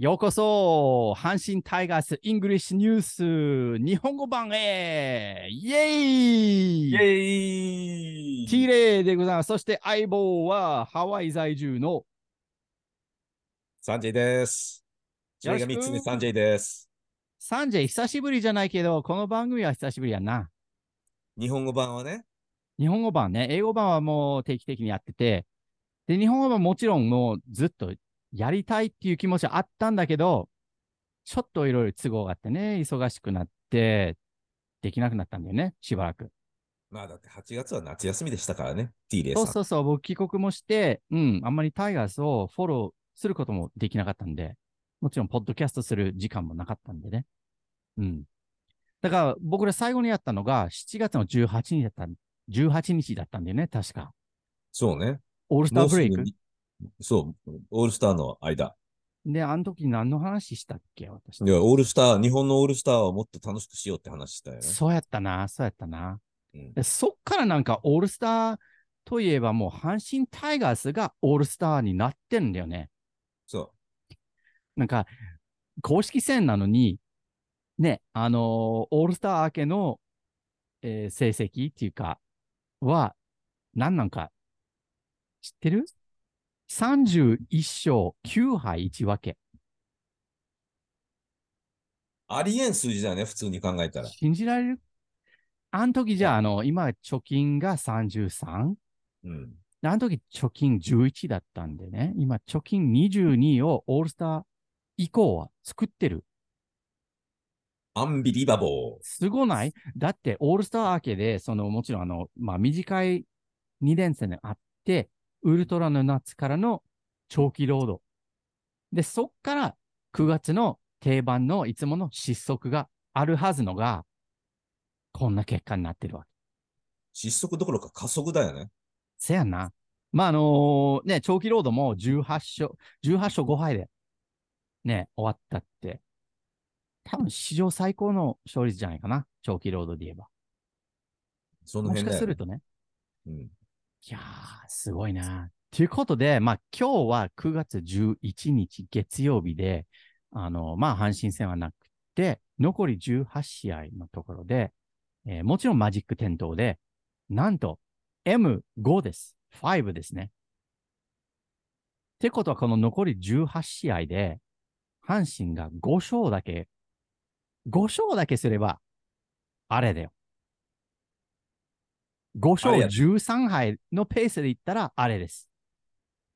ようこそ阪神タイガース English News 日本語版へイェイイェーイティーレイでございます。そして相棒はハワイ在住のサンジェイです。それがよろしく3つ目サンジェイです。サンジェイ久しぶりじゃないけど、この番組は久しぶりやな。日本語版はね、日本語版ね、英語版はもう定期的にやってて、で、日本語版もちろんもうずっとやりたいっていう気持ちはあったんだけど、ちょっといろいろ都合があってね、忙しくなって、できなくなったんだよね、しばらく。まあだって8月は夏休みでしたからね、ティーレイさ。そうんそうそう、僕帰国もして、うん、あんまりタイガースをフォローすることもできなかったんで、もちろん、ポッドキャストする時間もなかったんでね。うん。だから、僕ら最後にやったのが、7月の18日だった、18日だったんだよね、確か。そうね。オールスターブレイクそう、オールスターの間。で、あの時何の話したっけ、私。で、オールスター、日本のオールスターをもっと楽しくしようって話したよね。そうやったな、そうやったな。うんでそっからなんか、オールスターといえばもう、阪神タイガースがオールスターになってんだよね。そなんか、公式戦なのに、ね、あのーオールスター明けの、えー成績っていうか、は、何なんか、知ってる？?31 勝9敗1分け。う。ありえん数字だよね、普通に考えたら。信じられる？あの時じゃあ、あの、今、貯金が 33? うん。であの時貯金11だったんでね、今、貯金22をオールスター以降は作ってる。アンビリバボー。すごない？だって、オールスター明けで、その、もちろん、あの、まあ、短い2連戦であって、ウルトラの夏からの長期労働。で、そっから9月の定番のいつもの失速があるはずのが、こんな結果になってるわけ。失速どころか加速だよね。せやんな。まあ、あのね、長期労働も18勝、18勝5敗で、ね、終わったって、多分史上最高の勝率じゃないかな。長期労働で言えば。そのもし辺だよね。かするとね。うん。いやー、すごいな。ということで、まあ、今日は9月11日月曜日で、あの、まあ、阪神戦はなくて、残り18試合のところで、えーもちろんマジック点灯で、なんと M5 です。5ですね。ってことは、この残り18試合で、阪神が5勝だけ、5勝だけすれば、あれだよ。5勝あれや13敗のペースでいったら、あれです。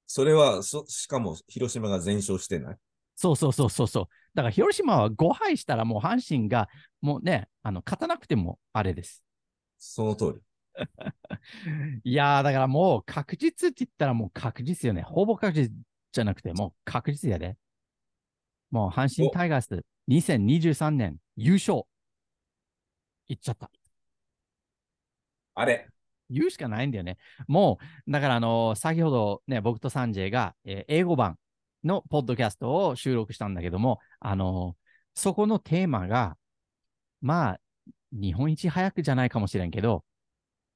それは、そ、しかも、広島が全勝してない？そうそうそうそうそう。だから、広島は5敗したら、もう阪神が、もうね、あの、勝たなくても、あれです。その通り。いやー、だからもう確実って言ったらもう確実よね。ほぼ確実じゃなくて、もう確実やで。もう阪神おタイガース2023年優勝。いっちゃった。あれ。言うしかないんだよね。もう、だからあのー先ほどね、僕とサンジェイが、えー英語版のポッドキャストを収録したんだけども、あのーそこのテーマが、まあ、日本一早くじゃないかもしれんけど、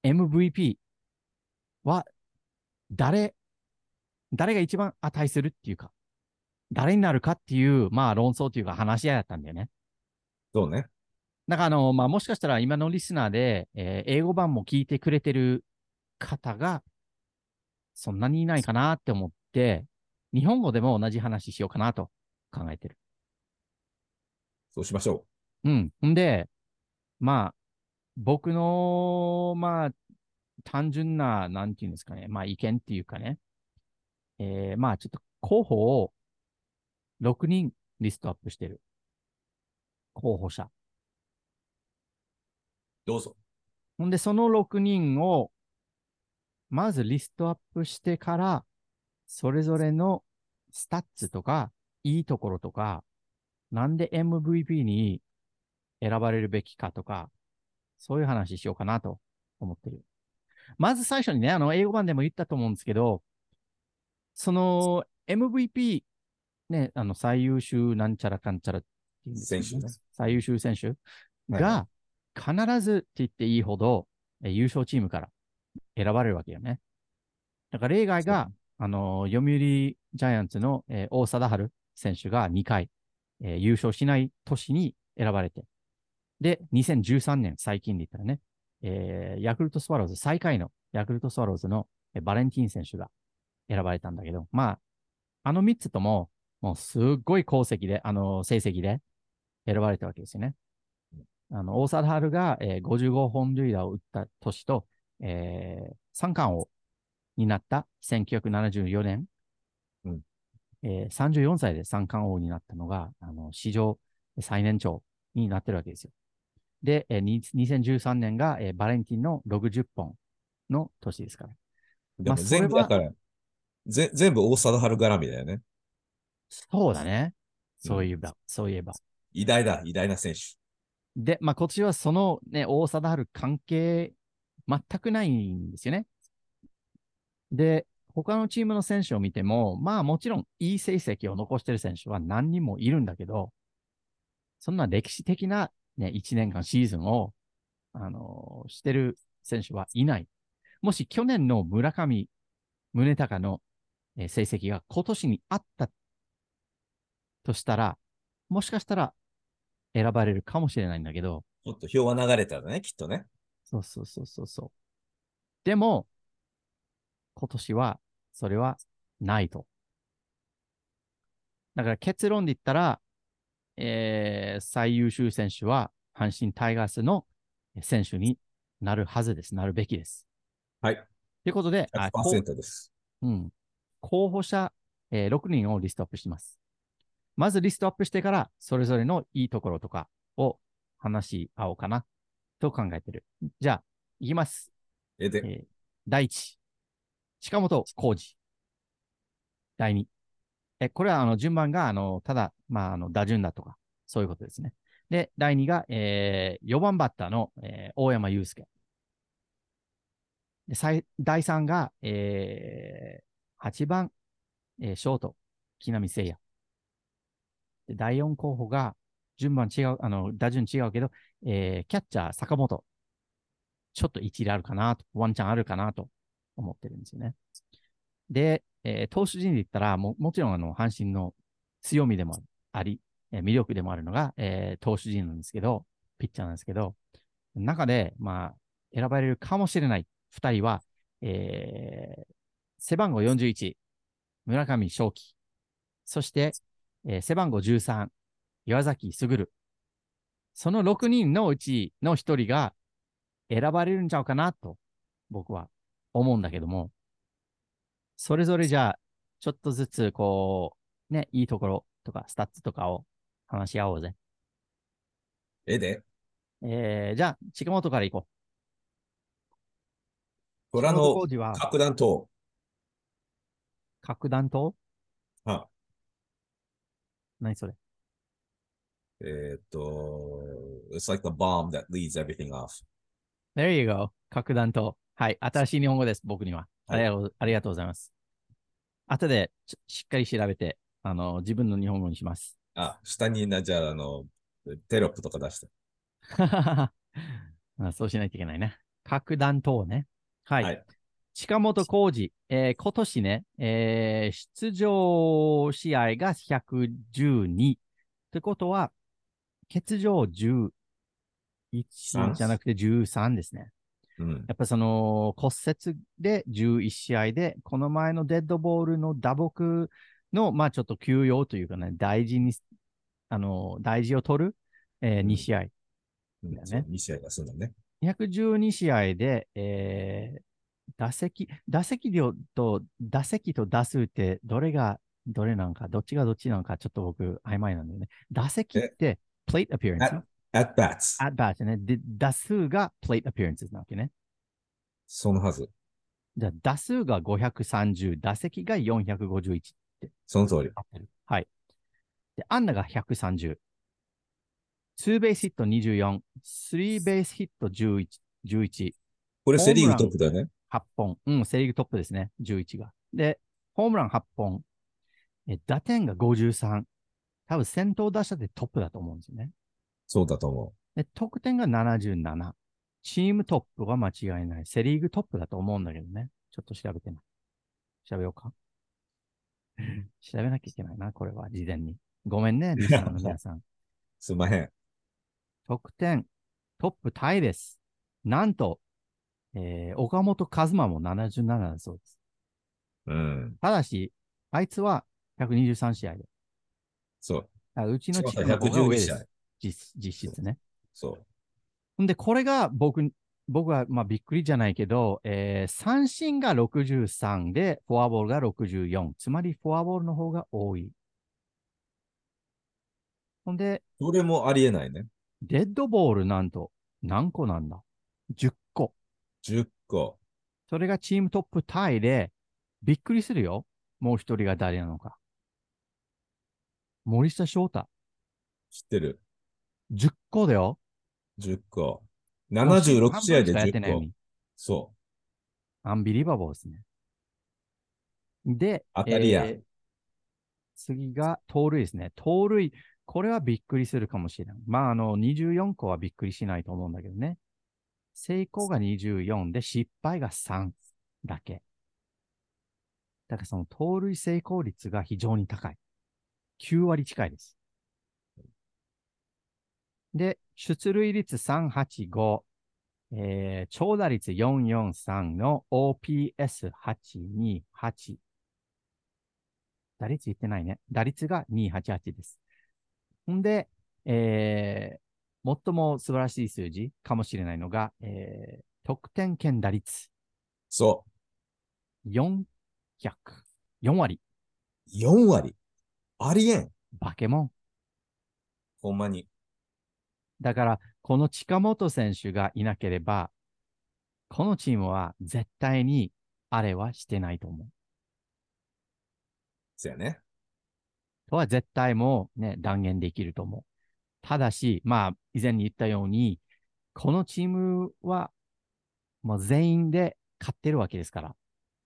MVP は誰、誰が一番値するっていうか、誰になるかっていう、まあ論争というか話し合いだったんだよね。そうね。だからあの、まあ、もしかしたら今のリスナーで、えー英語版も聞いてくれてる方が、そんなにいないかなって思って、日本語でも同じ話しようかなと考えてる。そうしましょうん。んで、まあ、僕の、まあ、単純な、なんていうんですかね、まあ、意見っていうかね、えーまあ、ちょっと候補を6人リストアップしてる。候補者。う。どうぞ。ほんで、その6人を、まずリストアップしてから、それぞれのスタッツとか、いいところとか、なんで MVP に選ばれるべきかとか、そういう話しようかなと思ってる。まず最初にね、あの、英語版でも言ったと思うんですけど、その MVP、ね、あの、最優秀なんちゃらかんちゃらっていうんですよ選手ね最優秀選手が、必ずって言っていいほど、え優勝チームから選ばれるわけよね。だから例外が、あの、読売ジャイアンツの、えー大貞治選手が2回、えー優勝しない年に選ばれて、で、2013年、最近で言ったらね、えーヤクルトスワローズ、最下位のヤクルトスワローズのえーバレンティン選手が選ばれたんだけど、まあ、あの3つとも、もうすっごい功績で、あの、成績で選ばれたわけですよね。あの、大貞治が、えー55本塁打を打った年と、えー三冠王になった1974年、うんえー34歳で三冠王になったのが、あの、史上最年長になってるわけですよ。で、えーに2013年が、えーバレンティンの60本の年ですから。でも全部だから、ぜ全部大貞治絡みだよね。そうだね。そういえば、そういえば。偉大だ、偉大な選手。で、まあ、こっちはそのね、大貞治関係全くないんですよね。で、他のチームの選手を見ても、まあもちろんいい成績を残してる選手は何人もいるんだけど、そんな歴史的なね、1年間シーズンを、あのーしてる選手はいない。もし去年の村上宗隆のえ成績が今年にあったとしたら、もしかしたら選ばれるかもしれないんだけど、もっと票は流れたらね、きっとね。そうそうそうそうそう。でも、今年はそれはないと。だから結論で言ったら、えー最優秀選手は阪神タイガースの選手になるはずです。なるべきです。はい。ということで、あこう100%です。うん。候補者、えー6人をリストアップします。まずリストアップしてから、それぞれのいいところとかを話し合おうかな、と考えてる。じゃあ、いきます。え、で、えー第一、近本浩二。第二。え、これはあの順番が、あの、ただ、まあ、あの、打順だとか、そういうことですね。で、第二が、えー、4番バッターの、えー大山祐介。で、最第三が、えー、8番、えーショート、木浪聖也。第4候補が、順番違う、あの、打順違うけど、えー、キャッチャー、坂本。ちょっと一理あるかなと、ワンチャンあるかなと思ってるんですよね。で、えー投手陣で言ったら、も、もちろん、あの、阪神の強みでもあり、えー魅力でもあるのが、えー投手陣なんですけど、ピッチャーなんですけど、中で、まあ、選ばれるかもしれない二人は、えー背番号41、村上正輝。そして、えー背番号13、岩崎卓。その6人のうちの一人が選ばれるんちゃうかなと、僕は思うんだけども、それぞれじゃあ、ちょっとずつ、こう、ね、いいところとか、スタッツとかを話し合おうぜ。え、で、えー、じゃあ、近本から行こう。虎の核弾頭。核弾頭は何それ？えーっと、It's like the bomb that leads everything off. ?There you go. 核弾頭。はい。新しい日本語です、僕には。あはいりがとうありがとうございます。後でちしっかり調べて、あの、自分の日本語にします。あ、下にな、じゃあ、あの、テロップとか出して。まあそうしないといけないね。核弾頭ね。はい。はい近本浩二、えー今年ね、えー出場試合が112。ってことは、欠場11じゃなくて13ですね。うん。やっぱその骨折で11試合で、この前のデッドボールの打撲の、まあちょっと休養というかね、大事に、あの、大事を取る、えーうん2試合。うんう2試合が済んだね。212試合で、えー打席、打席量と、打席と打数って、どれが、どれなんか、どっちがどっちなのか、ちょっと僕、曖昧なんだよね。打席って、plate appearance、at bats。at bat ね。で、打数が plate appearances なわけね。そのはず。じゃあ、打数が530、打席が451。その通り。はい。で、安打が130。ツーベースヒット24、スリーベースヒット11、11。これセリーグトップだよね。8本。うん、セリーグトップですね。11が。で、ホームラン8本。え打点が53。多分先頭打者でトップだと思うんですよね。そうだと思で、得点が77。チームトップは間違いない。セリーグトップだと思うんだけどね。ちょっと調べてない。調べようか。調べなきゃいけないな、これは、事前に。ごめんね、リスナーの皆さん。すんまへん。得点、トップタイです。なんと、えー岡本和真も77だそうです。うん。ただし、あいつは123試合で。そう。あうちのチームそうの方が上112で試合す。実実質ね。そう。ほんで、これが僕、僕はまあびっくりじゃないけど、えー三振が63で、フォアボールが64。つまり、フォアボールの方が多い。ほんで、それもありえないね。デッドボールなんと何個なんだ ?10 個。10個。それがチームトップタイで、びっくりするよ。もう一人が誰なのか。森下翔太。知ってる。10個だよ。10個。もう76試合で半分しかやってない10個。そアンビリバボーですね。で、当たりやー次が盗塁ですね。盗塁。これはびっくりするかもしれない。まあ、あの、24個はびっくりしないと思うんだけどね。成功が24で失敗が3だけ。だからその盗塁成功率が非常に高い。9割近いです。で、出塁率385。えー長打率443の OPS828。打率言ってないね。打率が288です。んで、えー最も素晴らしい数字かもしれないのが、えー得点圏打率う。そ400。4割。う。4割。ありえん。バケモン。ほんまに。だから、この近本選手がいなければ、このチームは絶対にあれはしてないと思う。そやね。とは絶対もうね、断言できると思う。ただし、まあ、以前に言ったように、このチームは、もう全員で勝ってるわけですから、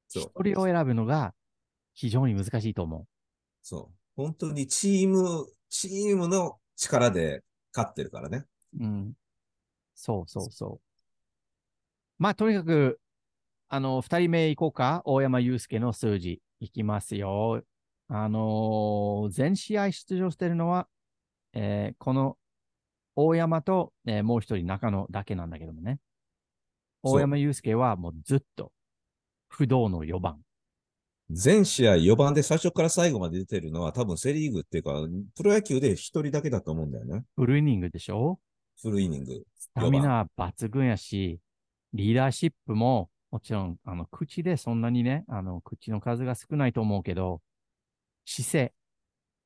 そう一人を選ぶのが非常に難しいと思そう。本当にチーム、チームの力で勝ってるからね。う。うん。そうそうそう。まあ、とにかく、あの、二人目行こうか。大山祐介の数字。いきますよ。あのー全試合出場してるのは、えーこの大山と、えーもう一人中野だけなんだけどもね。大山祐介はもうずっと不動の4番。全試合4番で最初から最後まで出てるのは多分セリーグっていうか、プロ野球で1人だけだと思うんだよね。フルイニングでしょ？フルイニング。スタミナ抜群やし、リーダーシップも、もちろん、あの、口でそんなにね、あの、口の数が少ないと思うけど、姿勢、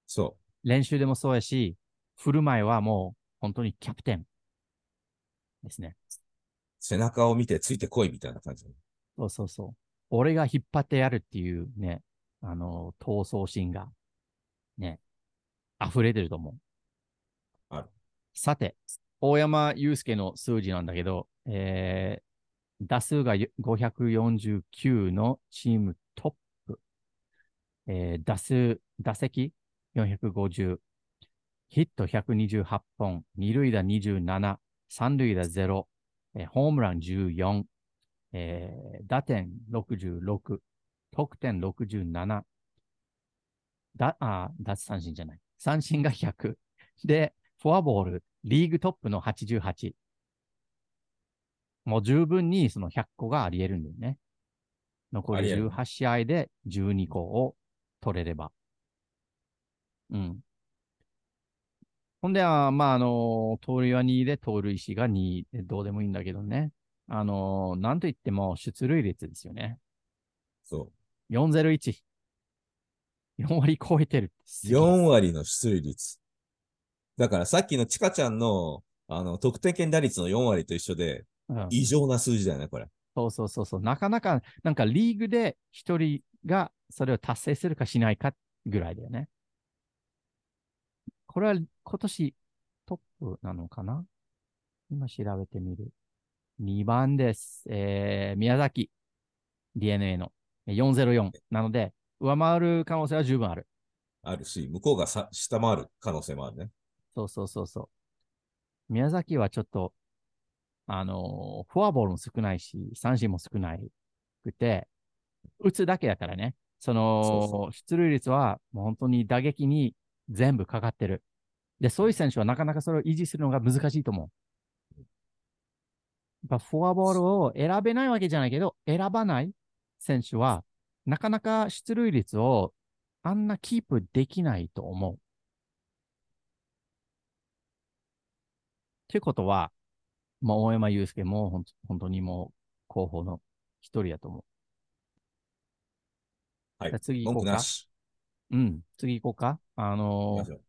そ練習でもそうやし、振る舞いはもう、本当にキャプテンですね。う。背中を見てついてこいみたいな感じ。そうそうそう。俺が引っ張ってやるっていうね、あの、闘争心が、ね、溢れてると思う。あるさて、大山祐介の数字なんだけど、えー、打数が549のチームトップ。えー、打数、打席450。ヒット128本。二塁打27。三塁打0。えーホームラン14。えー打点66。得点67。だ、あ、奪三振じゃない。三振が100。で、フォアボール、リーグトップの88。もう十分にその100個があり得るんだよね。残りあり得る18試合で12個を取れれば。うん。ほんで、あまあ、あの、盗塁は2で、盗塁士が2で、どうでもいいんだけどね。あの、なんといっても出塁率ですよね。そ401。4割超えてる。う。4割の出塁率。だからさっきのチカちゃんの、あの、得点圏打率の4割と一緒で、うん異常な数字だよね、これ。そうそうそうそう。なかなか、なんかリーグで一人がそれを達成するかしないかぐらいだよね。これは今年トップなのかな？今調べてみる。2番です。えー、宮崎 DNA の404。なので、上回る可能性は十分ある。あるし、向こうがさ下回る可能性もあるね。そうそうそうそう。宮崎はちょっと、あのーフォアボールも少ないし、三振も少ないくて、打つだけだからね。その、そうそ出塁率はもう本当に打撃に全部かかってる。で、そういう選手はなかなかそれを維持するのが難しいと思う。やっぱフォアボールを選べないわけじゃないけど、選ばない選手は、なかなか出塁率をあんなキープできないと思う。ということは、まあ、大山祐介もほん本当にもう候補の一人やと思う。はいじゃあ次行こうか。うん、次行こうか。あ行のー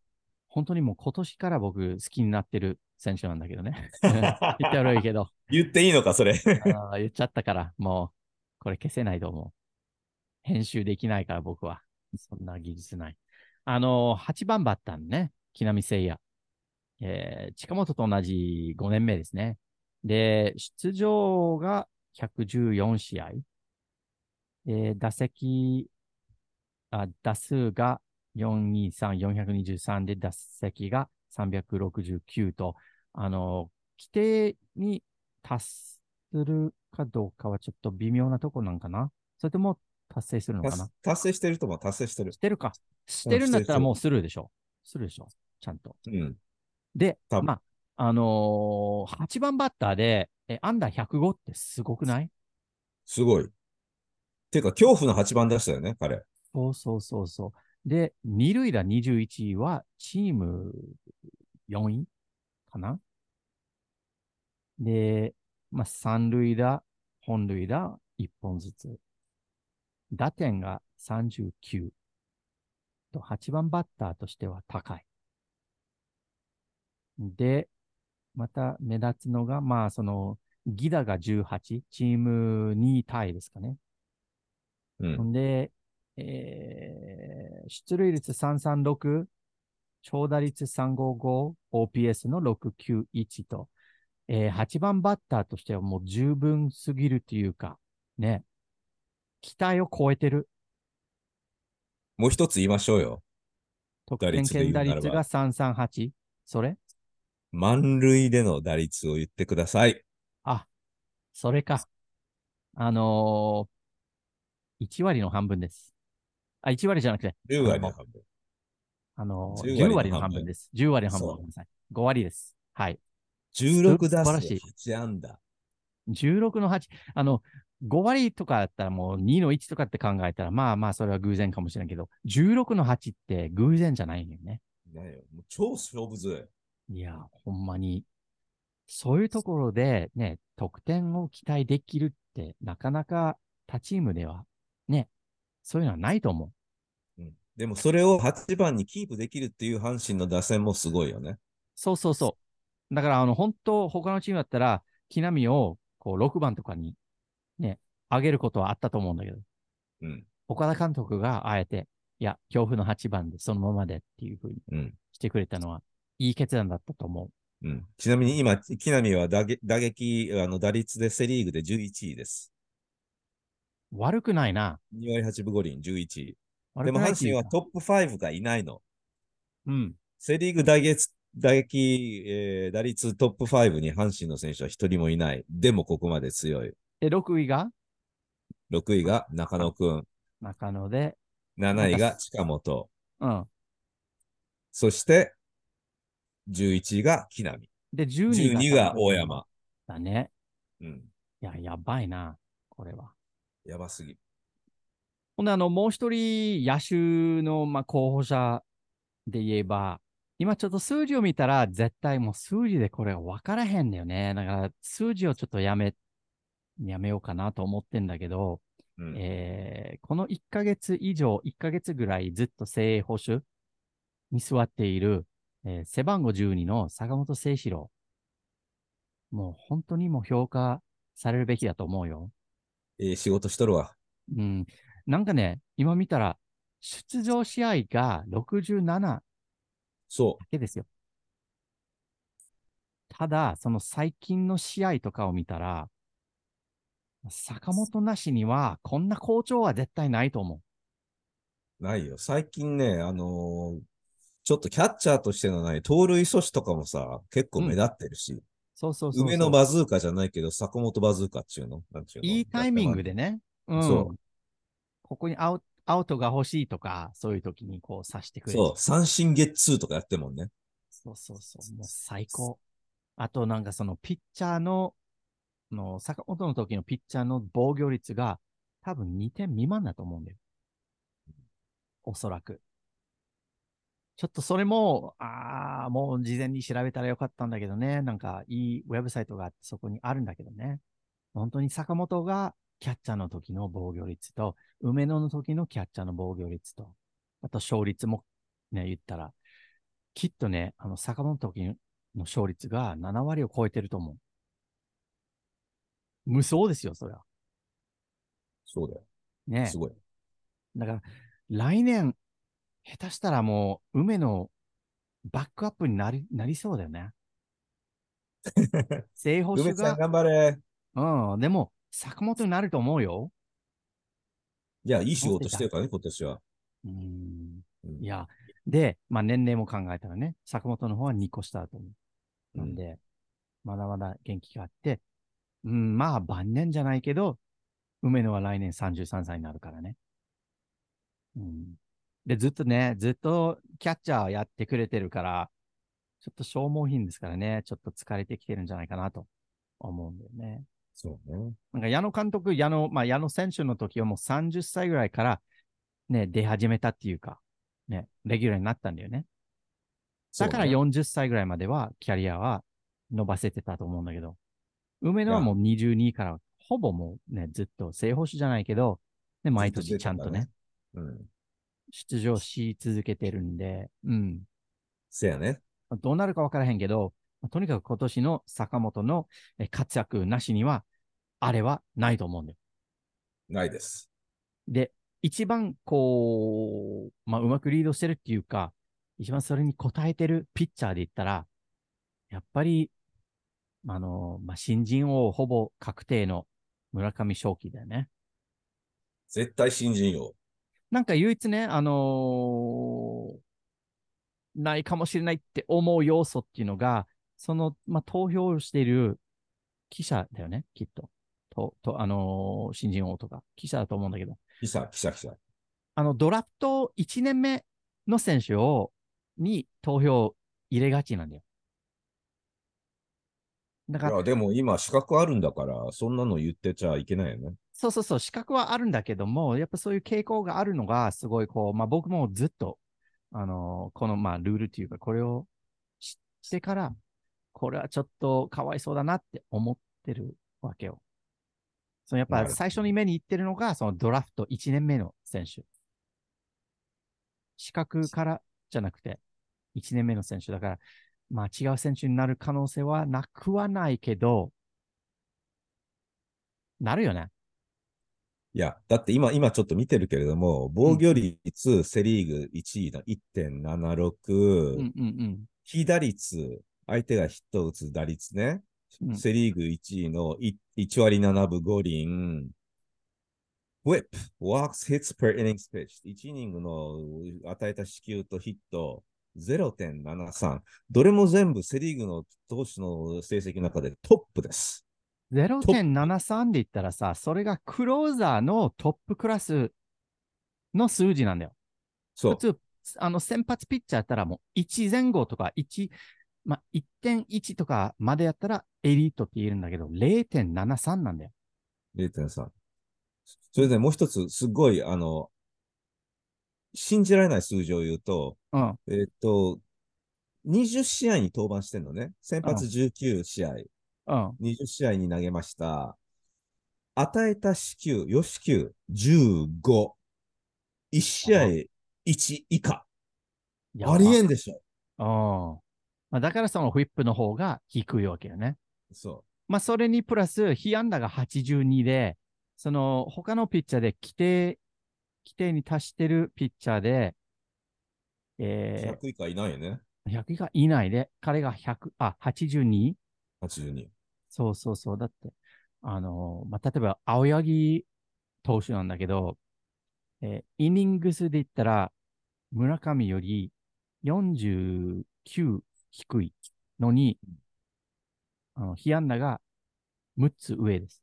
本当にもう今年から僕好きになってる選手なんだけどね。言って悪いけど、言っていいのか、それ。言っちゃったから、もう、これ消せないと思う。編集できないから僕は。そんな技術ない。あのー、8番バッターのね、木浪聖也。えー、近本と同じ5年目ですね。で、出場が114試合。えー打席、あ、打数が423、423で、打席が369と、あの、規定に達するかどうかはちょっと微妙なとこなんかな？それとも達成するのかな？達達成してるとも達成してるし。てるか。してるんだったらもうするでしょ。するでしょ。ちゃんと。うん。で、まあ、あのー、8番バッターで、え、アンダー105ってすごくない？すごい。ていうか、恐怖の8番出したよね、彼。そうそうそうそう。で、二塁打21位はチーム4位かな？で、まあ、三塁打、本塁打1本ずつ。打点が39。と、8番バッターとしては高い。で、また目立つのが、まあ、その、ギダが18、チーム2位タイですかね。うんほ。んで、えー、出塁率336、長打率355、OPS の691と、えー、8番バッターとしてはもう十分すぎるっていうか、ね、期待を超えてる。もう一つ言いましょうよ。得点圏打率が338。それ？満塁での打率を言ってください。あ、それか。あのー、1割の半分です。あ、1割じゃなくて、10割の半分。あのー、10 10割割のの半分です。10割の半分。ごめんなさい。5割です。はい。16打数8安打。16の8、あの、5割とかだったらもう2の1とかって考えたら、まあまあそれは偶然かもしれないけど、16の8って偶然じゃないよね。ねよもう超勝負強い。いや、ほんまに。そういうところでね、得点を期待できるって、なかなか他チームでは、ね、そういうのはないと思う。うん、でもそれを8番にキープできるっていう阪神の打線もすごいよね。そうそうそう。だから、あの、本当他のチームだったら、木浪を、こう、6番とかに、ね、上げることはあったと思うんだけど、うん。岡田監督があえて、いや、恐怖の8番でそのままでっていうふうにうん。してくれたのは、いい決断だったと思う。うん、ちなみに今、木浪は打撃打撃あの打率でセ・リーグで11位です。悪くないな。2割8分5厘、11位。でも阪神はトップ5がいないの。うん。セ・リーグ打撃打撃、えー打率トップ5に阪神の選手は一人もいない。でもここまで強い。で、6位が？6位が中野くん、中野で、7位が近本、うん。そして11位が木浪、で、12が。12位が大山。だね。うん。いや、やばいな。これは。やばすぎ。ほんで、あの、もう一人、野手の、まあ、候補者で言えば、今ちょっと数字を見たら、絶対もう数字でこれ分からへんだよね。だから、数字をちょっとやめ、やめようかなと思ってんだけど、うん。えーこの1ヶ月以上、1ヶ月ぐらいずっと正捕手に座っている、えー背番号12の坂本誠志郎。もう本当にもう評価されるべきだと思うよ。ええ仕事しとるわ。うん。なんかね、今見たら、出場試合が67だそけですよ。ただ、その最近の試合とかを見たら、坂本なしには、こんな好調は絶対ないと思う。う。ないよ。最近ね、あのーちょっとキャッチャーとしてのない盗塁阻止とかもさ、結構目立ってるし、そうそうそうそう。梅のバズーカじゃないけど、坂本バズーカっていうの？なんていうの？いいタイミングでね。うん。そうここにアウアウトが欲しいとか、そういう時にこうさしてくれる。そう、三振ゲッツーとかやってるもんね。そうそうそう。もう最高。あとなんかそのピッチャーの、の坂本の時のピッチャーの防御率が多分2点未満だと思うんだよ。おそらく。ちょっとそれも、ああ、もう事前に調べたらよかったんだけどね。なんかいいウェブサイトがあってそこにあるんだけどね。本当に坂本がキャッチャーの時の防御率と、梅野の時のキャッチャーの防御率と、あと勝率もね、言ったら、きっとね、あの、坂本の時の勝率が7割を超えてると思う。無双ですよ、それは。そうだよ。ねす。ごい。だから、来年、下手したらもう、梅のバックアップになり、なりそうだよね。正捕手梅ちゃんが、頑張れ。うん、でも、坂本になると思うよ。いや、いい仕事してるからね、今年は。うん。うんいや、で、まあ年齢も考えたらね、坂本の方は2個下だと思う。なんで、まだまだ元気があって、うん、まあ晩年じゃないけど、梅野は来年33歳になるからね。うん。で、ずっとね、ずっとキャッチャーやってくれてるから、ちょっと消耗品ですからね、ちょっと疲れてきてるんじゃないかなと思うんだよね。そうね。なんか矢野監督、矢野、まあ矢野選手の時はもう30歳ぐらいからね、出始めたっていうか、ね、レギュラーになったんだよね。だからそうね40歳ぐらいまではキャリアは伸ばせてたと思うんだけど、梅野はもう22からほぼもうね、ずっと正捕手じゃないけど、ね、毎年ちゃんとね、うん。出場し続けてるんで、うん。せやね。どうなるか分からへんけど、とにかく今年の坂本のえ活躍なしには、あれはないと思うんだよ。ないです。で、一番こう、まあ、うまくリードしてるっていうか、一番それに応えてるピッチャーで言ったら、やっぱり、あの、まあ、新人王ほぼ確定の村上正輝だよね。絶対新人王。なんか唯一ね、あのーないかもしれないって思う要素っていうのが、その、まあ、投票をしている記者だよね、きっと。と、と、あのー新人王とか、記者だと思うんだけど、記者、記者、記者。あの、ドラフト1年目の選手を、に投票入れがちなんだよ。だから、いや、でも今、資格あるんだから、そんなの言ってちゃいけないよね。そうそうそう、資格はあるんだけども、やっぱそういう傾向があるのが、すごいこう、まあ僕もずっと、あのーこの、まあルールっていうか、これを知ってから、これはちょっとかわいそうだなって思ってるわけよ。そのやっぱ最初に目に行ってるのが、そのドラフト1年目の選手。資格からじゃなくて、1年目の選手だから、まあ違う選手になる可能性はなくはないけど、なるよね。いや、だって今、今ちょっと見てるけれども、防御率、セリーグ1位の1.76、うんうんうん。被打率、相手がヒットを打つ打率ね、うんセリーグ1位のい1割7分5厘、whip, walks, hits per innings pitched。1イニングの与えた四球とヒット0.73。どれも全部セリーグの投手の成績の中でトップです。0.73で言ったらさ、それがクローザーのトップクラスの数字なんだよ。そう普。通、あの、先発ピッチャーやったらもう1前後とか1、まあ、1.1とかまでやったらエリートって言えるんだけど、0.73なんだよ。0.3。それでもう一つ、すごい、あの、信じられない数字を言うと、うん。えっと、20試合に登板してんのね。先発19試合、うん。20試合に投げました。与えた四球、4四球、15。1試合1以下。ありえんでしょ。うん。まあ、だからそのフィップの方が低いわけよね。そまあ、それにプラス、被安打が82で、その、他のピッチャーで規定、規定に達してるピッチャーで、う。え100以下いないよね。ー、100がいないで、彼が100、あ、82? 82。そうそうそう。だって、あのーまあ、例えば、青柳投手なんだけど、えーイニングスで言ったら、村上より49低いのに、あの、被安打が6つ上です。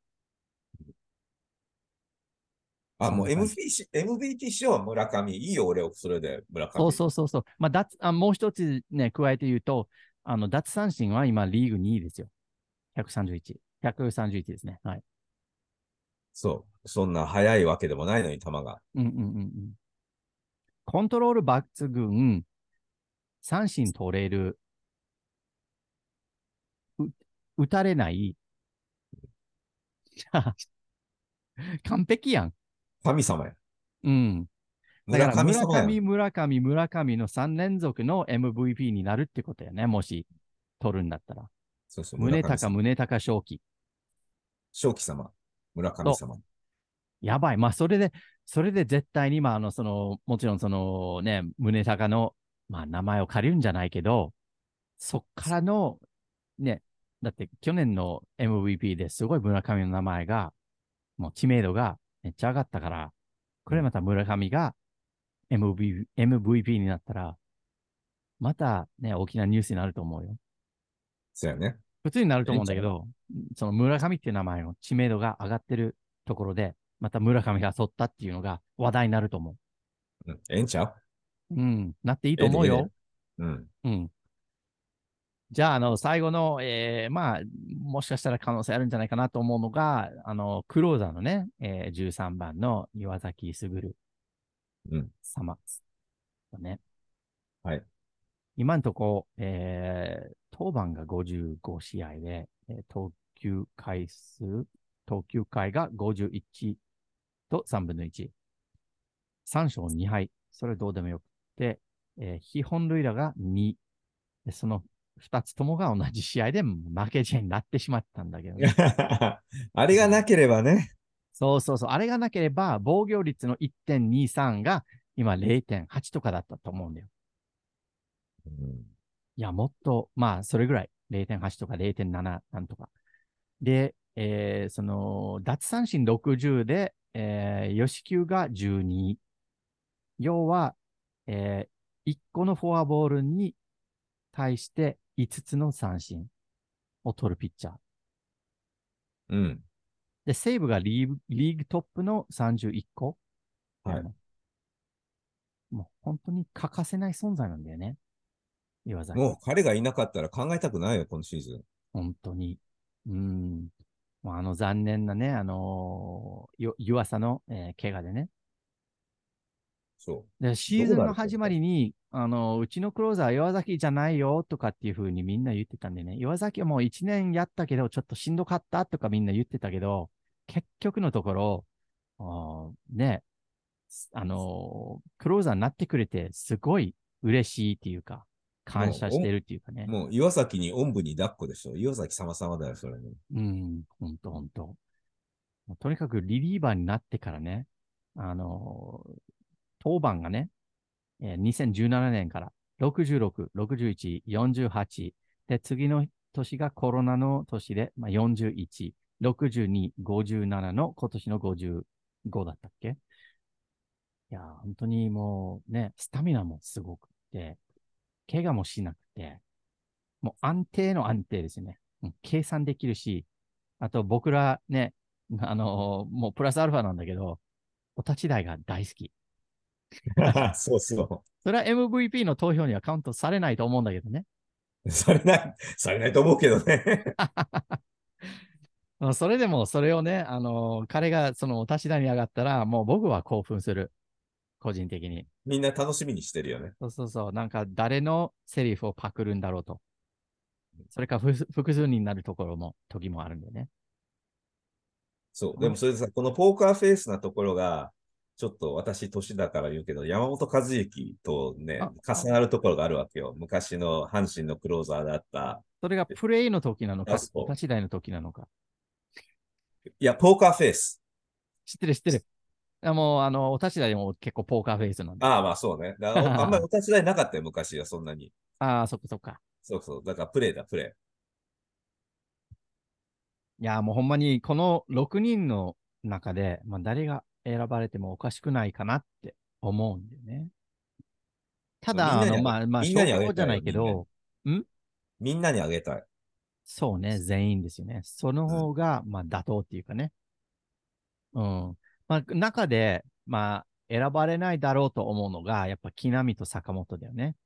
あ、もうそんな感 MVP し MVP 賞は村上。いいよ、俺をそれで村上。そうそうそうそう。まあ、脱あもう一つね、加えて言うと、あの、脱三振は今リーグ2位ですよ。131。131ですね。はい。そう。そんな速いわけでもないのに、球が。うんうんうんうん。コントロール抜群、三振取れる、う打たれない。完璧やん。神様や。うん。だか村ら村。上、村上、村上の3連続の MVP になるってことやね。もし取るんだったら。そうそう。宗高、村神様宗高正輝。正気様。村神様。やばい。まあ、それで、それで絶対に、まあ、あの、その、もちろん、そのね、宗高の、まあ、名前を借りるんじゃないけど、そっからの、ね、だって去年の MVP ですごい村上の名前が、もう知名度がめっちゃ上がったから、これまた村上が MVP, MVP になったら、またね、大きなニュースになると思うよ。そうやね。普通になると思うんだけど、その村上っていう名前の知名度が上がってるところで、また村上が取ったっていうのが話題になると思うん。ええんちゃう？う。うん、なっていいと思うよ。うん。うん。じゃあ、あの、最後の、えー、まあ、もしかしたら可能性あるんじゃないかなと思うのが、あの、クローザーのね、えー、13番の岩崎優うん。様。ね。はい。今のとこ、えー、当番が55試合で、えー投球回数、投球回が51と3分の1。3勝2敗。それどうでもよくて、えー、非本塁打が2。でその2つともが同じ試合で負け試合になってしまったんだけどね。あれがなければね。そうそうそう。あれがなければ、防御率の1.23が今0.8とかだったと思うんだよ。うんいや、もっと、まあ、それぐらい。0.8とか0.7なんとか。で、えーその、奪三振60で、えー、吉球が12。要は、え1個のフォアボールに対して5つの三振を取るピッチャー。うん。で、セーブがリーグリーグトップの31個。はいうんもう本当に欠かせない存在なんだよね。岩崎。もう彼がいなかったら考えたくないよ、今シーズン。本当に。うん。もうあの残念なね、あのーよ湯浅の、えー怪我でね。そで、シーズンの始まりに、あのーうちのクローザー岩崎じゃないよとかっていう風にみんな言ってたんでね。岩崎はもう1年やったけど、ちょっとしんどかったとかみんな言ってたけど、結局のところ、ね、あのークローザーになってくれて、すごい嬉しいっていうか、感謝してるっていうかねう。。もう岩崎におんぶに抱っこでしょ。岩崎様様だよ、それね。うん、ほんとほんと。とにかくリリーバーになってからね、あのー当番がね、えー2017年から66、61、48、で、次の年がコロナの年で、まあ、41、62、57の今年の55だったっけ？いや、本当にもうね、スタミナもすごくて、怪我もしなくて、もう安定の安定ですね。計算できるし、あと僕らね、あのーもうプラスアルファなんだけど、お立ち台が大好き。そうそそれは MVP の投票にはカウントされないと思うんだけどね。う。されない、されないと思うけどね。あそれでもそれをね、あのー彼がそのお立ち台に上がったら、もう僕は興奮する。個人的に。みんな楽しみにしてるよね。そうそうそう。なんか誰のセリフをパクるんだろうと。それか複数複数になるところも、時もあるんでね。そう。でもそれでさ、このポーカーフェイスなところが、ちょっと私年だから言うけど、山本和之とねあ、重なるところがあるわけよ。昔の阪神のクローザーだった。それがプレイの時なのか立ち台の時なのか。いや、ポーカーフェイス。知ってる知ってる。あもう、あの、お立ち台でも結構ポーカーフェイスなんで。ああ、まあそうね。あんまりお立ち台なかったよ、昔はそんなに。ああ、そっかそっか。そうそう。だからプレイだ、プレいや、もうほんまにこの6人の中で、まあ、誰が選ばれてもおかしくないかなって思うんだよね。ただ、あの、まあ、まあ、みんなにあげたいよ証拠じゃないけど、イ。みんなにあげたい。そうね、全員ですよね。その方が、まあ、妥当っていうかね。うん。まあ、中で、まあ、選ばれないだろうと思うのが、やっぱ木浪と坂本だよね。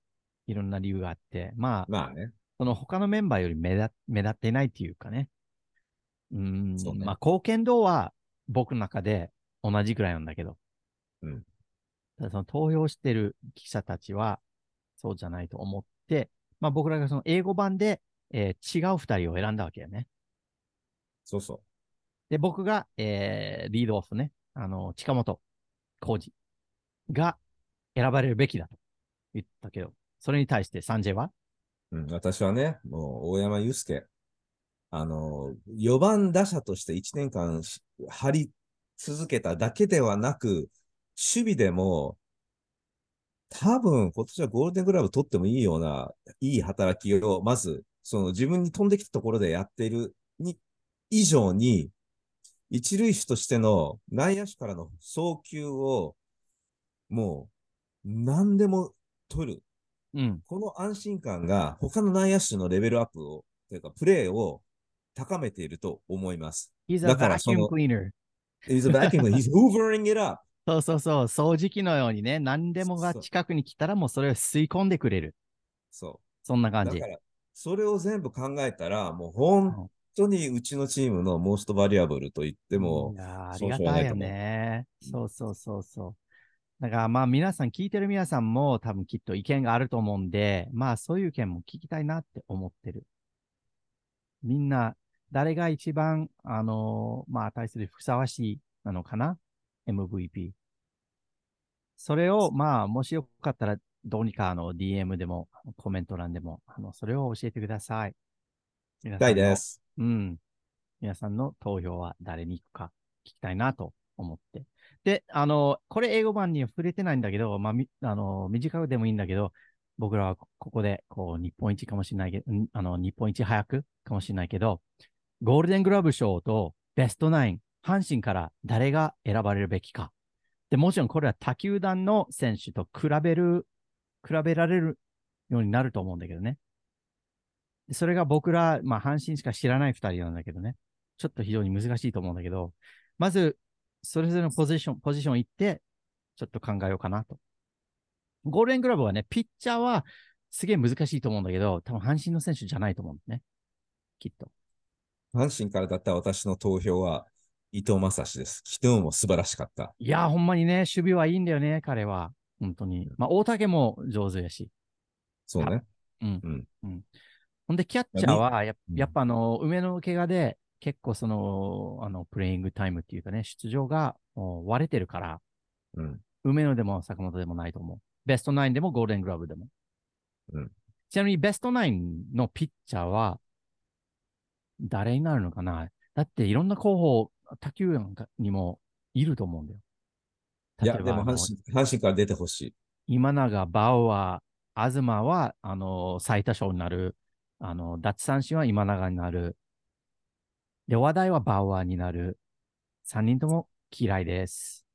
いろんな理由があって、まあ、まあね。その他のメンバーより目立目立ってないっていうかね。うーん、そうねまあ、貢献度は僕の中で同じくらいなんだけど。うんただその投票してる記者たちはそうじゃないと思って、まあ僕らがその英語版で、えー違う二人を選んだわけよね。そうそで、僕が、えーリードオフね、あの、近本浩二が選ばれるべきだと言ったけど、それに対してサンジェは？う。うん、私はね、もう大山祐介、あの、4番打者として1年間し張り続けただけではなく、守備でも、多分今年はゴールデングラブ取ってもいいような、いい働きを、まず、その自分に飛んできたところでやっているに、以上に、一塁手としての内野手からの送球を、もう、何でも取る。うん。この安心感が他の内野手のレベルアップを、というか、プレーを高めていると思います。だからその. He's a vacuum, he's hoovering it up. そうそうそう、掃除機のようにね、何でもが近くに来たらもうそれを吸い込んでくれる。そそんなう。感じだか。ら、それを全部考えたら、もう本当にうちのチームのモーストバリアブルと言ってもい、やーありがたいよね。そうそうそうそう。だからまあ皆さん、聞いてる皆さんも多分きっと意見があると思うんで、まあそういう意見も聞きたいなって思ってる。みんな、誰が一番、あのーまあ値するふさわしいなのかな ?MVP。それを、まあ、もしよかったら、どうにかあの DM でも、コメント欄でも、あの、それを教えてください。皆さんです。うん。皆さんの投票は誰に行くか聞きたいなと思って。で、あの、これ英語版には触れてないんだけど、まあ、みあの、短くでもいいんだけど、僕らはこここで、こう、日本一かもしれないけど、んあの、日本一早くかもしれないけど、ゴールデングラブ賞とベストナイン、阪神から誰が選ばれるべきか。で、もちろんこれは他球団の選手と比べる、比べられるようになると思うんだけどね。それが僕ら、まあ、阪神しか知らない二人なんだけどね。ちょっと非常に難しいと思うんだけど、まず、それぞれのポジション、ポジション行って、ちょっと考えようかなと。ゴールデングラブはね、ピッチャーはすげえ難しいと思うんだけど、多分阪神の選手じゃないと思うんだね。きっと。阪神からだったら私の投票は伊藤正史です。昨日も素晴らしかった。いやー、ほんまにね、守備はいいんだよね、彼は。本当に。まあ、大竹も上手やし。そうね。うん。うんうん。ほんで、キャッチャーはや、うんやっぱあの、梅野の怪我で、結構その、あの、プレイングタイムっていうかね、出場が割れてるから、うん。梅野でも坂本でもないと思う。ベストナインでもゴールデングラブでも。うんちなみにベストナインのピッチャーは、誰になるのかな？だっていろんな候補、他球団にもいると思うんだよ。いや、でも阪神阪神から出てほしい。今永、バウアー、東は、あの、最多勝になる。あの、奪三振は今永になる。で、話題はバウアーになる。三人とも嫌いです。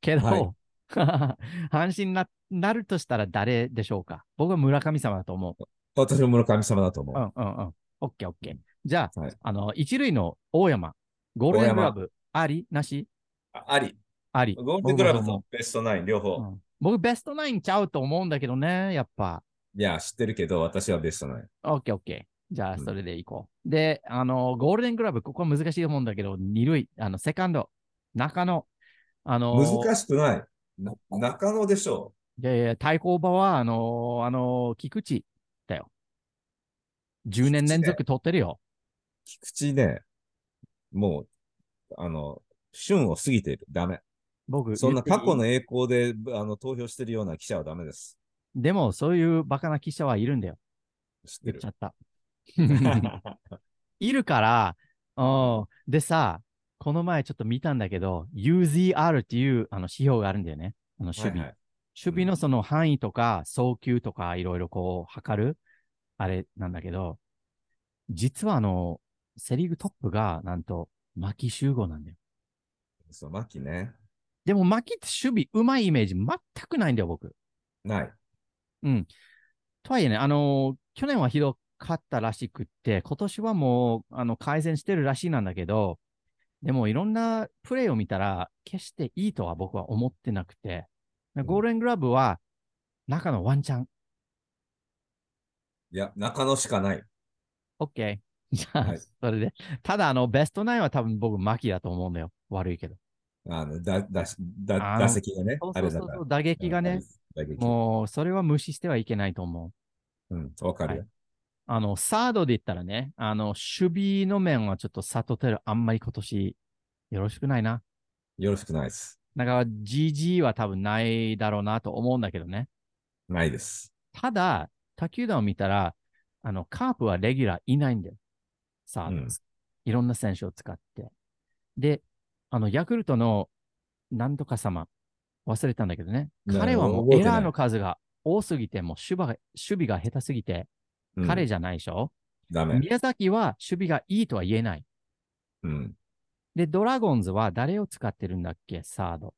けど、はい 阪神な、なるとしたら誰でしょうか？僕は村神様だと思う。私も村上様だと思う。うんうんうん。オッケーオッケー。じゃあ、はいあの、一塁の大山、ゴールデングラブ、ありなし？ああり。あり。ゴールデングラブとベストナイン両方。うん僕、ベストナインちゃうと思うんだけどね、やっぱ。いや、知ってるけど、私はベストナイン。オッケーオッケー。じゃあ、うんそれでいこう。で、あの、ゴールデングラブ、ここは難しいと思うんだけど、二塁、あの、セカンド、中野、あの、難しくない。な中野でしょいやいや、対抗馬は、あの、あの、菊池だよ。10年連続取ってるよ。う。菊池ね、もう、あの、旬を過ぎている。ダメ。僕、そんな過去の栄光であの投票してるような記者はダメです。でも、そういうバカな記者はいるんだよ。知ってる言っちゃ。った。いるから、うん。でさ、この前ちょっと見たんだけど、UZR っていうあの指標があるんだよね。あの守備。はいはい守備のその範囲とか、送球とか、いろいろこう、測る、あれなんだけど、実はあの、セリーグトップが、なんと、牧秀悟なんだよ。そう、牧ね。でも、牧って守備、うまいイメージ全くないんだよ、僕。ない。うん。とはいえね、あのー去年はひどかったらしくって、今年はもう、あの、改善してるらしいなんだけど、でもいろんなプレーを見たら、決していいとは僕は思ってなくて、んゴールデングラブは中のワンチャン。いや、中野しかない。OK。じゃあ、はいそれで。ただ、あの、ベストナインは多分僕、マキだと思うんだよ。悪いけど。あの、だ、だし、だ、打席がねそう、あれだからそうそうそう。打撃がね。もう、それは無視してはいけないと思う。うん、わかるよ。あの、サードで言ったらね、あの、守備の面はちょっと佐藤輝あんまり今年、よろしくないな。よろしくないです。だから、GG は多分ないだろうなと思うんだけどね。ないです。ただ、他球団を見たら、あの、カープはレギュラーいないんだよ。さあ、うんいろんな選手を使って。で、あの、ヤクルトのなんとか様、忘れたんだけどね。ね彼はもうエラーの数が多すぎて、もう守備が守備が下手すぎて、うん彼じゃないでしょ、ダメ。宮崎は守備がいいとは言えない。うん。で、ドラゴンズは誰を使ってるんだっけ？サード。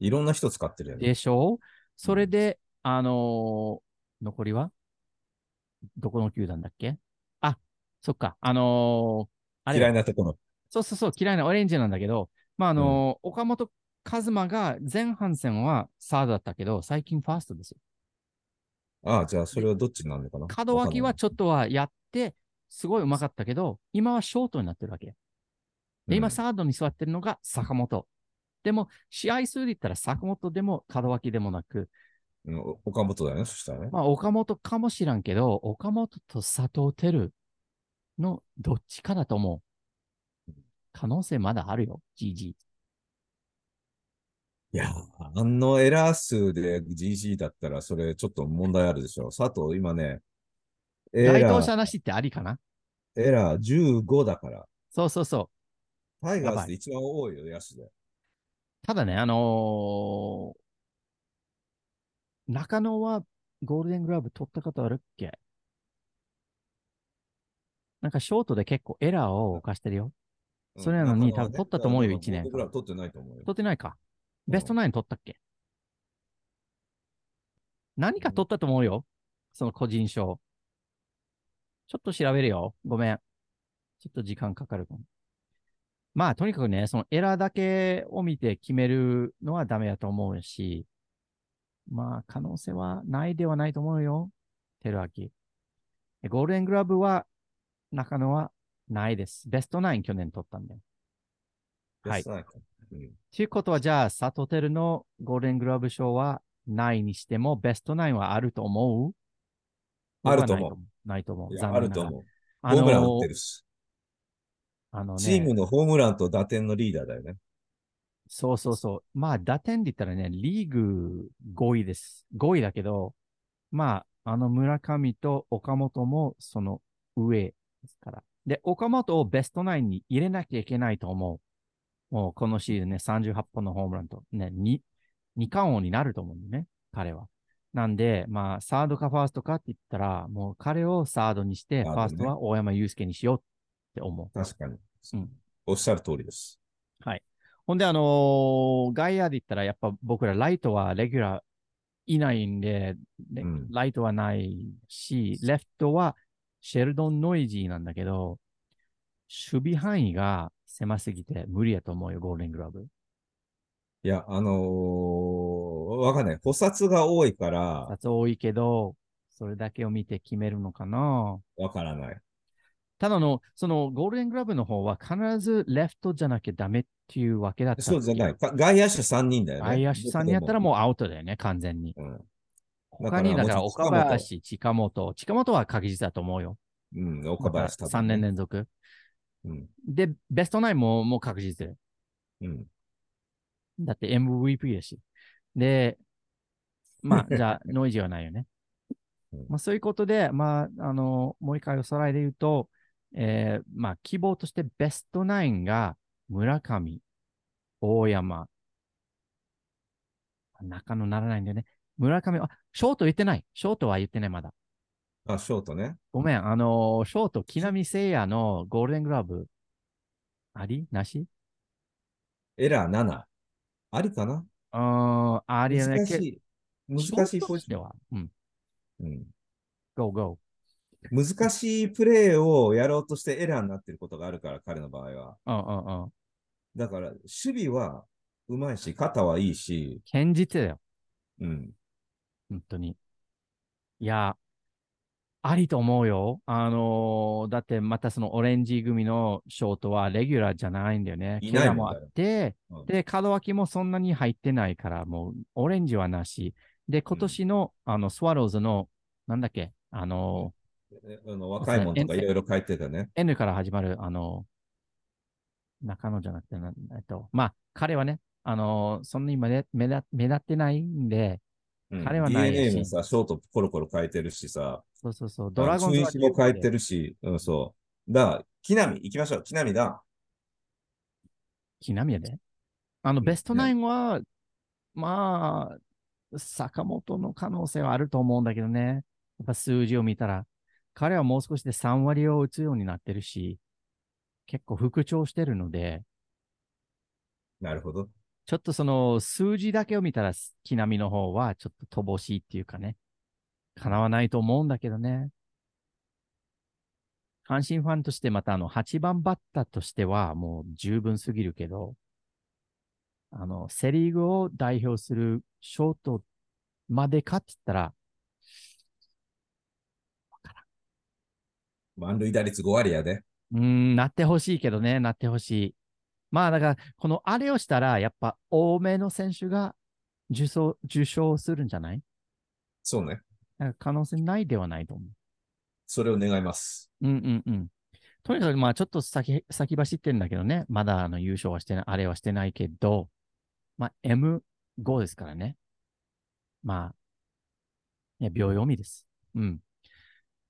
いろんな人使ってるよね。でしょ？それで、あのー残りは？どこの球団だっけ？あ、そっか。あのーあれ嫌いなところ。そうそうそう、嫌いなオレンジなんだけど、まあ、あのー岡本和真が前半戦はサードだったけど、最近ファーストですよ。ああ、じゃあそれはどっちになるのかな？門脇はちょっっとはやって、すごいうまかったけど、今はショートになってるわけ。で、今、サードに座ってるのが坂本。でも、試合数で言ったら坂本でも門脇でもなく、岡本だよね、そしたらね。まあ、岡本かもしらんけど、岡本と佐藤輝のどっちかだと思う。可能性まだあるよ、GG。いや、あのエラー数で GG だったら、それちょっと問題あるでしょ。佐藤、今ね、エ該当ラー、者なしってありかな？エラー15だから。そうそうそう。タイガースで一番多いよ、野手で。ただね、あのー中野はゴールデングラブ取ったことあるっけ？なんかショートで結構エラーを犯してるよ。それなのに多分取ったと思うよ一年間僕ら取ってないと思うよ。取ってないか。うんベストナイン取ったっけ？何か取ったと思うよ。その個人賞。ちょっと調べるよ。ごめん。ちょっと時間かかるかも。まあ、とにかくね、そのエラーだけを見て決めるのはダメだと思うし、まあ、可能性はないではないと思うよ。テルアキ。でゴールデングラブは、中野はないです。ベストナイン去年取ったんだよ。はいベストナインかうんということは、じゃあ、佐藤輝のゴールデングラブ賞はないにしても、ベストナインはあると思う？あると思う。う。ないと思う。残念あると思う。ホームラン打ってるし。あのね、チームのホームランと打点のリーダーだよね。そうそうそう。まあ、打点で言ったらね、リーグ5位です。5位だけど、まあ、あの村上と岡本もその上ですから。で、岡本をベストナインに入れなきゃいけないと思う。もうこのシーズンね、38本のホームランと、ね、2、二冠王になると思うんだよね、彼は。なんで、まあ、サードかファーストかって言ったら、もう彼をサードにして、ファーストは大山祐介にしようって思確かに。うんおっしゃる通りです。う。はい。ほんで、あのー外野で言ったら、やっぱ僕らライトはレギュラーいないんで、でうんライトはないし、レフトはシェルドン・ノイジーなんだけど、守備範囲が狭すぎて無理やと思うよ、ゴールデングラブ。いや、あのーわかんない。補殺が多いから、二つ多いけど、それだけを見て決めるのかなわからない。ただの、そのゴールデングラブの方は必ずレフトじゃなきゃダメっていうわけだったそうじゃない。か外野手3人だよね。外野手さんにやったらもうアウトだよね、完全に。うん。他に、だから岡林、近本、近本は確実だと思うよ。うん、岡林多分、3年連続。うん。で、ベストナインももう確実で。うん。だって MVP だし。で、まあ、じゃあ、ノイジーはないよねうん。まあ、そういうことで、まあ、あの、もう一回おさらいで言うと、えーまあ、希望としてベストナインが村上、大山、中野ならないんだよね。村上、あ、ショート言ってない。ショートは言ってない、まだ。あ、ショートね。ごめん、あのショート、木浪聖也のゴールデングラブ、あり？なし？エラー7。ありかな？うーん、ありやね。け難しい。難しいポジション。では？うん。うん。go, go. 難しいプレーをやろうとしてエラーになってることがあるから、彼の場合は。うんうんうん。だから、守備はうまいし、肩はいいし、堅実だよ。うん。本当に。いや、ありと思うよ。あのーだってまたそのオレンジ組のショートはレギュラーじゃないんだよね。いないもん怪我もあって、うんで、門脇もそんなに入ってないから、もうオレンジはなし。で、今年の、あの、スワローズの、なんだっけ、あのえあの若いもんとかいろいろ書いてたね。ー N から始まる、あのー中野じゃなくてな、えっと、まあ、彼はね、あのーそんなに目立目立目立ってないんで、うん彼はないし DNA もさ、ショートコロコロ書いてるしさ、そうそうそう、ドラゴンズも書いてるし、うん、そう。だ木浪、行きましょう。木浪だ。木浪やで。あの、うんベストナインは、まあ、坂本の可能性はあると思うんだけどね。やっぱ数字を見たら、彼はもう少しで3割を打つようになってるし、結構復調してるので、なるほど。ちょっとその数字だけを見たら、木浪の方はちょっと乏しいっていうかね、叶わないと思うんだけどね。阪神ファンとしてまたあの8番バッターとしてはもう十分すぎるけど、あの、セリーグを代表するショートまでかって言ったら、満塁打率5割やで。うーん、なってほしいけどね、なってほしい。まあだから、このあれをしたら、やっぱ多めの選手が受賞、受賞するんじゃない？そうね。だから可能性ないではないと思う。それを願います。うんうんうん。とにかく、まあちょっと先、先走ってんだけどね。まだあの優勝はしてない、あれはしてないけど、まあ M5 ですからね。まあ、ね、秒読みです。うん。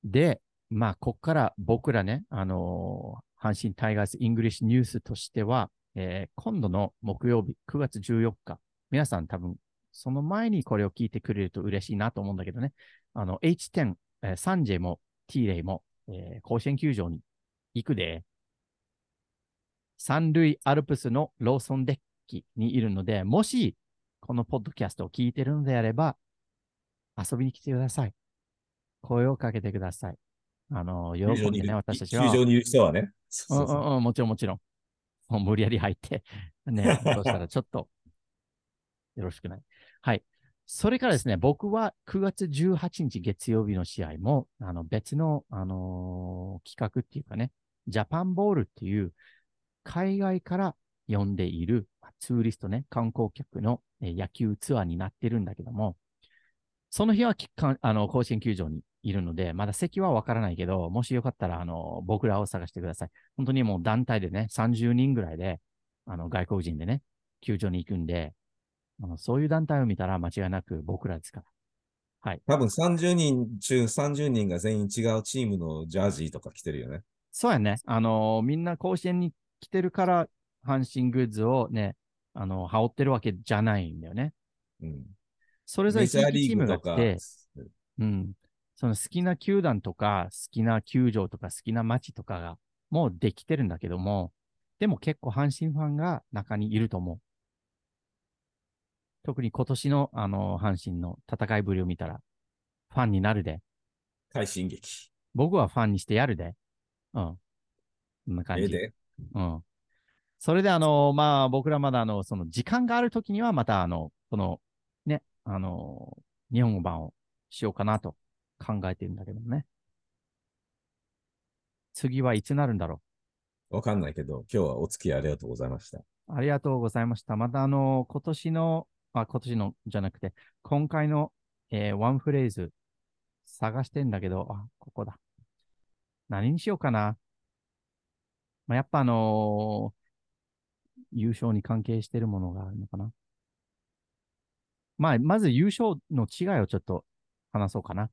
で、まあ、こっから僕らね、あのー阪神タイガース English News としては、えー今度の木曜日、9月14日、皆さん多分、その前にこれを聞いてくれると嬉しいなと思うんだけどね、あの、H10、えーサンジェも T レイも、えー甲子園球場に行くで、三塁アルプスのローソンデッキにいるので、もし、このポッドキャストを聞いてるのであれば、遊びに来てください。声をかけてください。あの、喜んでね、私たちは。球場にいる人はね。うそうううんうん、もちろんもちろん。もう無理やり入って、ね、そうしたらちょっと、よろしくない？はい。それからですね、僕は9月18日月曜日の試合も、あの、別の、あのー企画っていうかね、ジャパンボールっていう、海外から呼んでいる、まあツーリストね、観光客の、えー野球ツアーになってるんだけども、その日はきかんあの甲子園球場にいるので、まだ席はわからないけど、もしよかったら、あの、僕らを探してください。本当にもう団体でね、30人ぐらいで、あの、外国人でね、球場に行くんで、あのそういう団体を見たら間違いなく僕らですから。多分30人中30人が全員違うチームのジャージーとか着てるよね。そうやね。あのみんな甲子園に来てるから、阪神グッズをね、あの、羽織ってるわけじゃないんだよね。うん。それぞれ地域チームが来て、うん。その好きな球団とか、好きな球場とか、好きな街とかが、もうできてるんだけども、でも結構阪神ファンが中にいると思う。特に今年の、あの、阪神の戦いぶりを見たら、ファンになるで。快進撃。僕はファンにしてやるで。うん。そんな感じ。ええで。うん。それで、あの、まあ、僕らまだ、あの、その、時間があるときには、また、あの、この、ね、あの、日本語版をしようかなと考えてるんだけどね。次はいつなるんだろわかんないけど、今日はお付き合いありがとうございました。う。ありがとうございました。また、あの、今年の、あ、今年のじゃなくて、今回の、えーワンフレーズ、探してんだけど、あ、ここだ。何にしようかな。まあ、やっぱあのー優勝に関係してるものがあるのかな。まあ、まず優勝の違いをちょっと話そうかな。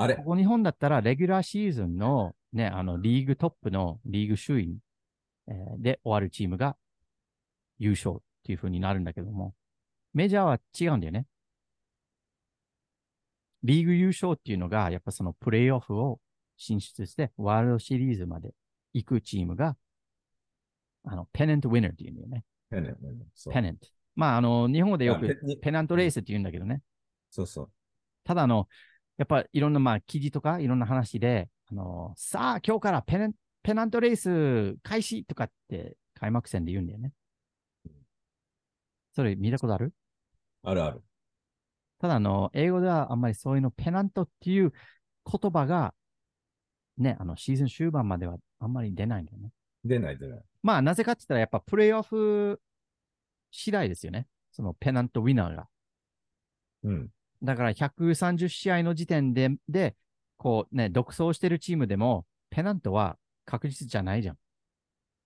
あれここ日本だったら、レギュラーシーズンのね、あの、リーグトップのリーグ首位、えーで終わるチームが優勝っていう風になるんだけども、メジャーは違うんだよね。リーグ優勝っていうのが、やっぱそのプレイオフを進出して、ワールドシリーズまで行くチームが、あの、ペナントウィナーっていうんだよね。ペネそうペナント。まあ、あの、日本語でよくあペナントレースって言うんだけどね。そうそう。ただあの、やっぱいろんなまあ記事とかいろんな話で、あの、さあ今日からペナンペナントレース開始とかって開幕戦で言うんだよね。それ見たことある？あるある。ただ、あの、英語ではあんまりそういうのペナントっていう言葉が、ね、あの、シーズン終盤まではあんまり出ないんだよね。出ない出ない。まあ、なぜかって言ったら、やっぱプレイオフ次第ですよね。そのペナントウィナーが。うん。だから130試合の時点で、で、こうね、独走してるチームでも、ペナントは確実じゃないじゃん。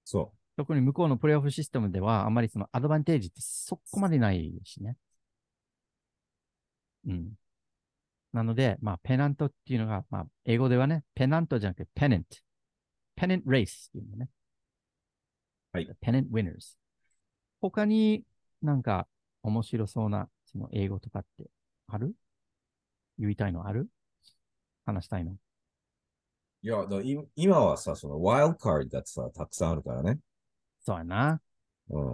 そ特に向こうのプレイオフシステムでは、あんまりそのアドバンテージってそこまでないしね。うん。なので、まあ、ペナントっていうのが、まあ、英語ではね、ペナントじゃなくて、ペネント。ペネントレースっていうのね。はい。ペネントウィナーズ。他になんか面白そうな、その英語とかってある？言いたいのある？話したいの？う。いや、だ今はさ、そのワイルドカードだってさ、たくさんあるからね。そうやな。うん。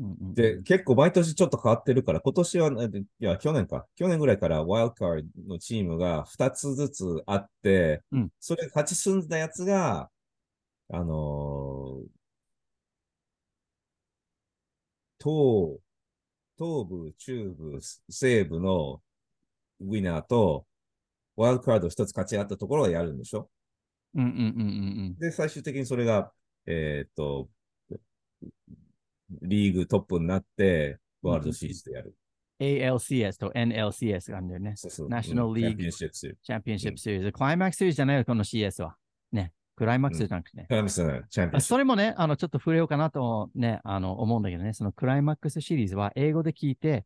うんうん、で、結構毎年ちょっと変わってるから、今年は、ね、いや、去年か。去年ぐらいからワイルドカードのチームが2つずつあって、うんそれ勝ち進んだやつが、あのー東、東部、中部、西部のウィナーと、ワイルドカード一つ勝ち上がったところがやるんでしょ？うんうんうんうんで、最終的にそれが、えーっと、リーグトップになって、ワールドシリーズでやる。うん。ALCS と NLCS があるんだよね。そうそう。National うん League チャンピオンシップス。チャンピオンシップシリーズ。クライマックスシリーズじゃないよ、この CS は。ね。クライマックスじゃなくてね。クライマックスのチャンピオンあシッそれもね、あの、ちょっと触れようかなとね、あの、思うんだけどね、そのクライマックスシリーズは英語で聞いて、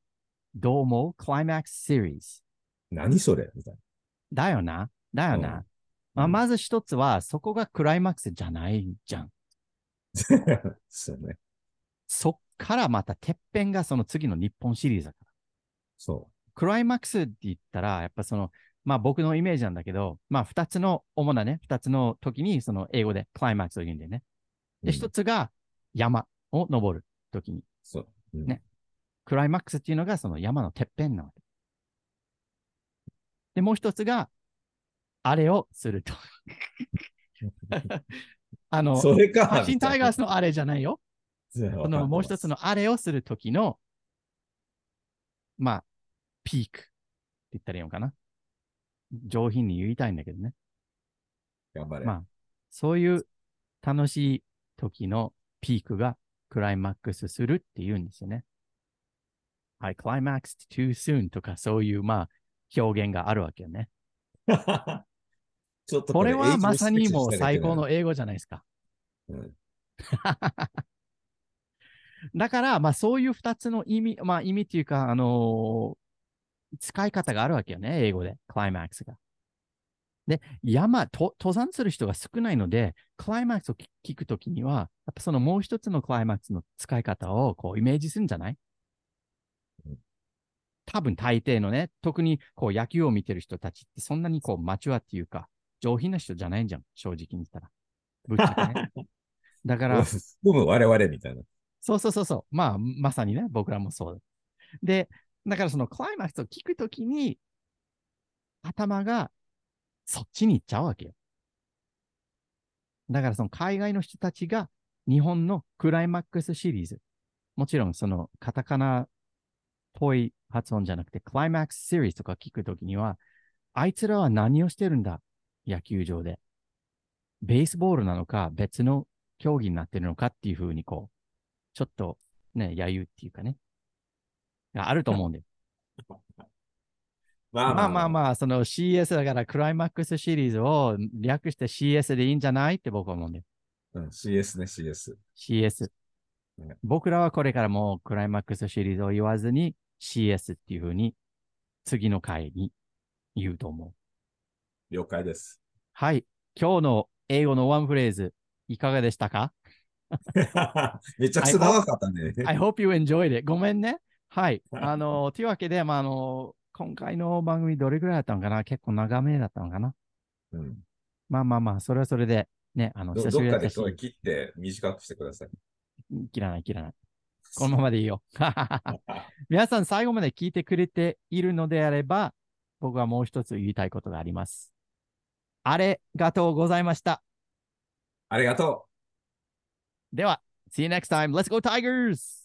どう思う？クライマックスシリーズ。プ。何それ？みたいだよな。だよな。うんまあ、まず一つは、そこがクライマックスじゃないじゃん。な。そうね。そっからまたてっぺんがその次の日本シリーズだから。そクライマックスって言ったら、やっぱその、まあ僕のイメージなんだけど、まあ二つの、主なね、二つの時にその英語でクライマックスを言うんだよね。う。で、うん一つが山を登る時に、そう。うんねクライマックスっていうのがその山のてっぺんなわけ。で、もう一つが、あれをすると。あの、それか。阪神タイガースのあれじゃないよ。そそのもう一つのあれをするときの、まあ、ピークって言ったらいいのかな。上品に言いたいんだけどね。頑張れ。まあ、そういう楽しい時のピークがクライマックスするって言うんですよね。はい、クライマックス too soon とかそういう、まあ、表現があるわけよね。ちょっとこれはまさにもう最高の英語じゃないですか。うん だから、まあそういう二つの意味、まあ意味っていうか、あのー使い方があるわけよね、英語で、クライマックスが。で、山、と登山する人が少ないので、クライマックスを聞聞くときには、やっぱそのもう一つのクライマックスの使い方をこうイメージするんじゃない？うん多分大抵のね、特にこう野球を見てる人たちってそんなにこうマチュアっていうか、上品な人じゃないんじゃん、正直に言ったら。ぶっちゃけね。だから、含む我々みたいな。そうそうそうそう。まあ、まさにね、僕らもそう。で、だからそのクライマックスを聞くときに、頭がそっちに行っちゃうわけよ。だからその海外の人たちが日本のクライマックスシリーズ、もちろんそのカタカナっぽい発音じゃなくて、クライマックスシリーズとか聞くときには、あいつらは何をしてるんだ？野球場で。ベースボールなのか、別の競技になってるのかっていうふうにこう、ちょっとね、揶揄っていうかね。があると思うんで。ま まあまああ。まあ、その CS だからクライマックスシリーズを略して CS でいいんじゃないって僕は思うんで。うん、CS ね、CS。CS ね。僕らはこれからもうクライマックスシリーズを言わずに CS っていうふうに次の回に言うと思う。了解です。はい。今日の英語のワンフレーズ、いかがでしたか？めちゃくちゃ長かったね。I hope you enjoyed it. ごめんね。はい。あの、というわけで、まあ、あの、今回の番組どれぐらいだったのかな？結構長めだったのかな？うん、まあまあまあ、それはそれで、ね、あの、ど久しどっかでぶりだったし、これ切って短くしてください。切らない切らない。このままでいいよ。皆さん最後まで聞いてくれているのであれば、僕はもう一つ言いたいことがあります。あれがとうございました。ありがとう。では、See you next time. Let's go Tigers!